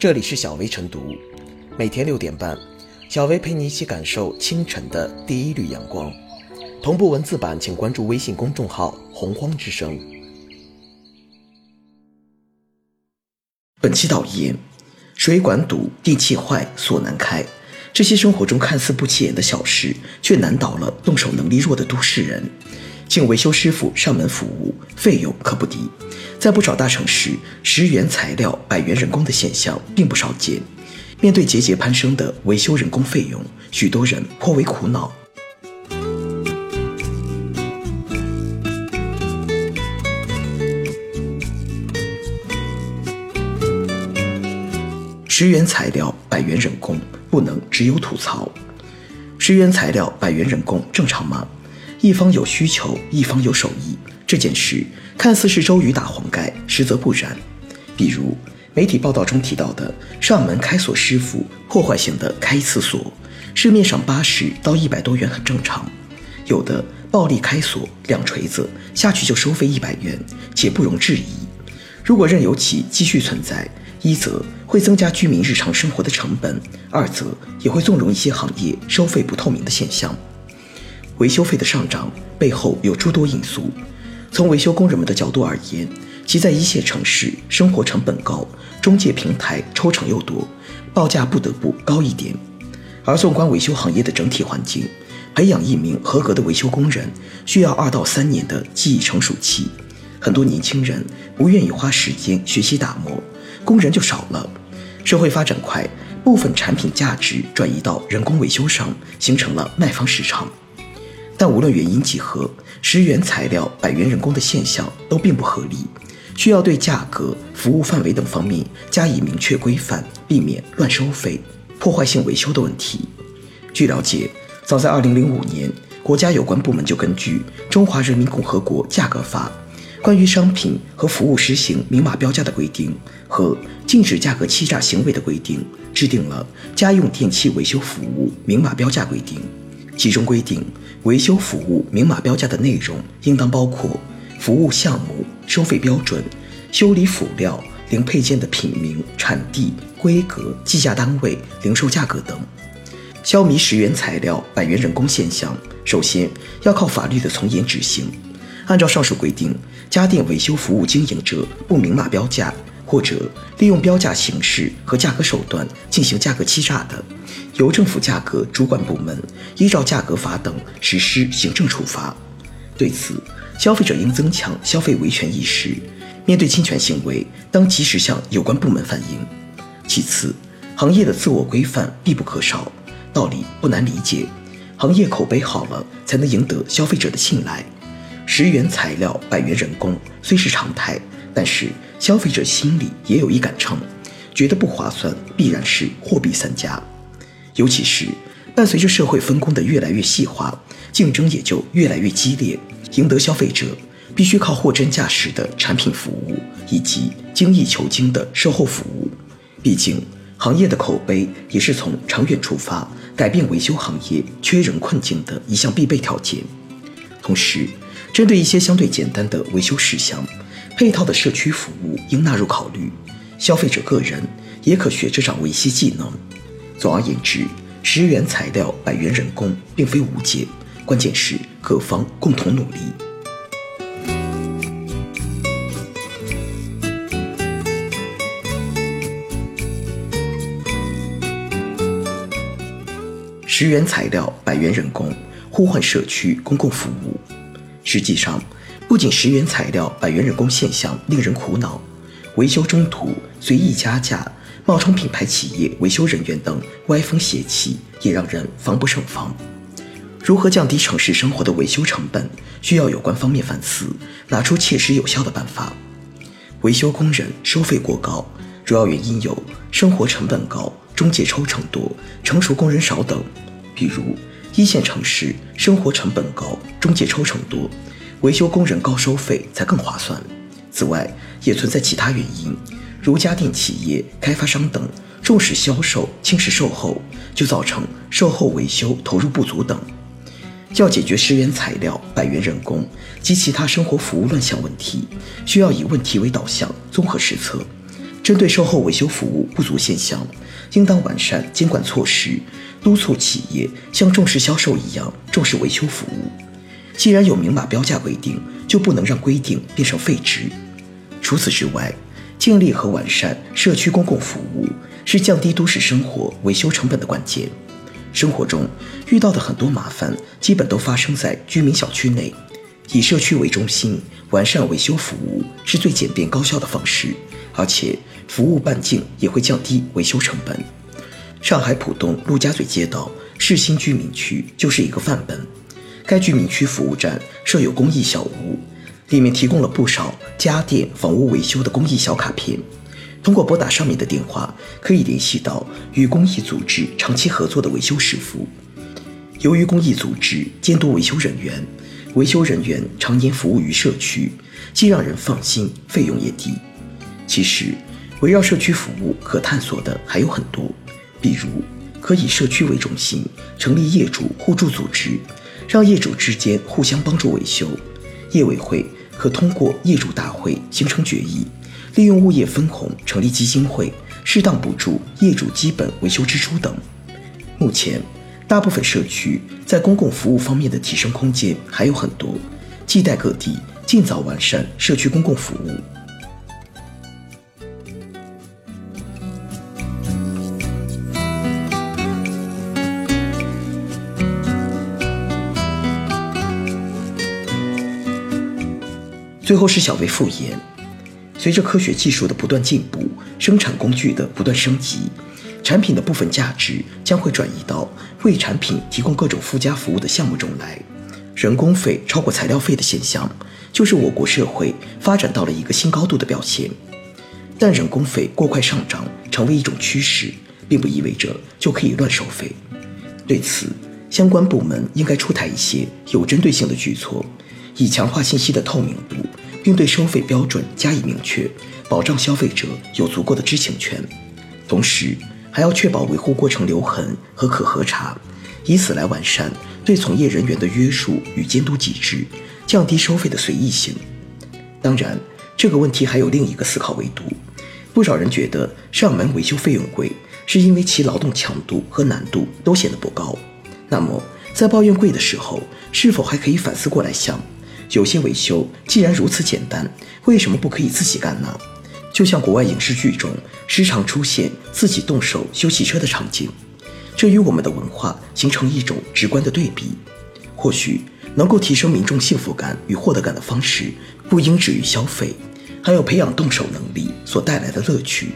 这里是小薇晨读，每天六点半，小薇陪你一起感受清晨的第一缕阳光。同步文字版，请关注微信公众号“洪荒之声”。本期导言：水管堵、电器坏、锁难开，这些生活中看似不起眼的小事，却难倒了动手能力弱的都市人。请维修师傅上门服务，费用可不低。在不少大城市，十元材料、百元人工的现象并不少见。面对节节攀升的维修人工费用，许多人颇为苦恼。十元材料，百元人工，不能只有吐槽。十元材料，百元人工，正常吗？一方有需求，一方有手艺，这件事。看似是周瑜打黄盖，实则不然。比如媒体报道中提到的上门开锁师傅破坏性的开一次锁，市面上八十到一百多元很正常；有的暴力开锁，两锤子下去就收费一百元，且不容置疑。如果任由其继续存在，一则会增加居民日常生活的成本，二则也会纵容一些行业收费不透明的现象。维修费的上涨背后有诸多因素。从维修工人们的角度而言，其在一线城市生活成本高，中介平台抽成又多，报价不得不高一点。而纵观维修行业的整体环境，培养一名合格的维修工人需要二到三年的技艺成熟期，很多年轻人不愿意花时间学习打磨，工人就少了。社会发展快，部分产品价值转移到人工维修上，形成了卖方市场。但无论原因几何，十元材料、百元人工的现象都并不合理，需要对价格、服务范围等方面加以明确规范，避免乱收费、破坏性维修的问题。据了解，早在2005年，国家有关部门就根据《中华人民共和国价格法》关于商品和服务实行明码标价的规定和禁止价格欺诈行为的规定，制定了《家用电器维修服务明码标价规定》，其中规定。维修服务明码标价的内容应当包括服务项目、收费标准、修理辅料、零配件的品名、产地、规格、计价单位、零售价格等。消弭十元材料、百元人工现象，首先要靠法律的从严执行。按照上述规定，家电维修服务经营者不明码标价。或者利用标价形式和价格手段进行价格欺诈的，由政府价格主管部门依照价格法等实施行政处罚。对此，消费者应增强消费维权意识，面对侵权行为，当及时向有关部门反映。其次，行业的自我规范必不可少。道理不难理解，行业口碑好了，才能赢得消费者的信赖。十元材料，百元人工，虽是常态。但是消费者心里也有一杆秤，觉得不划算，必然是货比三家。尤其是伴随着社会分工的越来越细化，竞争也就越来越激烈。赢得消费者，必须靠货真价实的产品服务以及精益求精的售后服务。毕竟，行业的口碑也是从长远出发，改变维修行业缺人困境的一项必备条件。同时，针对一些相对简单的维修事项，配套的社区服务应纳入考虑，消费者个人也可学着掌握一些技能。总而言之，十元材料，百元人工，并非无解，关键是各方共同努力。十元材料，百元人工，呼唤社区公共服务。实际上。不仅十元材料、百元人工现象令人苦恼，维修中途随意加价、冒充品牌企业维修人员等歪风邪气也让人防不胜防。如何降低城市生活的维修成本，需要有关方面反思，拿出切实有效的办法。维修工人收费过高，主要原因有生活成本高、中介抽成多、成熟工人少等。比如一线城市生活成本高，中介抽成多。维修工人高收费才更划算。此外，也存在其他原因，如家电企业、开发商等重视销售、轻视售后，就造成售后维修投入不足等。要解决十元材料、百元人工及其他生活服务乱象问题，需要以问题为导向，综合施策。针针对售后维修服务不足现象，应当完善监管措施，督促企业像重视销售一样重视维修服务。既然有明码标价规定，就不能让规定变成废纸。除此之外，建立和完善社区公共服务是降低都市生活维修成本的关键。生活中遇到的很多麻烦，基本都发生在居民小区内。以社区为中心，完善维修服务是最简便高效的方式，而且服务半径也会降低维修成本。上海浦东陆家嘴街道市新居民区就是一个范本。该居民区服务站设有公益小屋。里面提供了不少家电、房屋维修的公益小卡片，通过拨打上面的电话，可以联系到与公益组织长期合作的维修师傅。由于公益组织监督维修人员，维修人员常年服务于社区，既让人放心，费用也低。其实，围绕社区服务可探索的还有很多，比如可以社区为中心，成立业主互助组织，让业主之间互相帮助维修，业委会。可通过业主大会形成决议，利用物业分红成立基金会，适当补助业主基本维修支出等。目前，大部分社区在公共服务方面的提升空间还有很多，亟待各地尽早完善社区公共服务。最后是小微复言。随着科学技术的不断进步，生产工具的不断升级，产品的部分价值将会转移到为产品提供各种附加服务的项目中来。人工费超过材料费的现象，就是我国社会发展到了一个新高度的表现。但人工费过快上涨成为一种趋势，并不意味着就可以乱收费。对此，相关部门应该出台一些有针对性的举措，以强化信息的透明度。并对收费标准加以明确，保障消费者有足够的知情权。同时，还要确保维护过程留痕和可核查，以此来完善对从业人员的约束与监督机制，降低收费的随意性。当然，这个问题还有另一个思考维度。不少人觉得上门维修费用贵，是因为其劳动强度和难度都显得不高。那么，在抱怨贵的时候，是否还可以反思过来想？有些维修既然如此简单，为什么不可以自己干呢？就像国外影视剧中时常出现自己动手修汽车的场景，这与我们的文化形成一种直观的对比。或许能够提升民众幸福感与获得感的方式，不应止于消费，还有培养动手能力所带来的乐趣。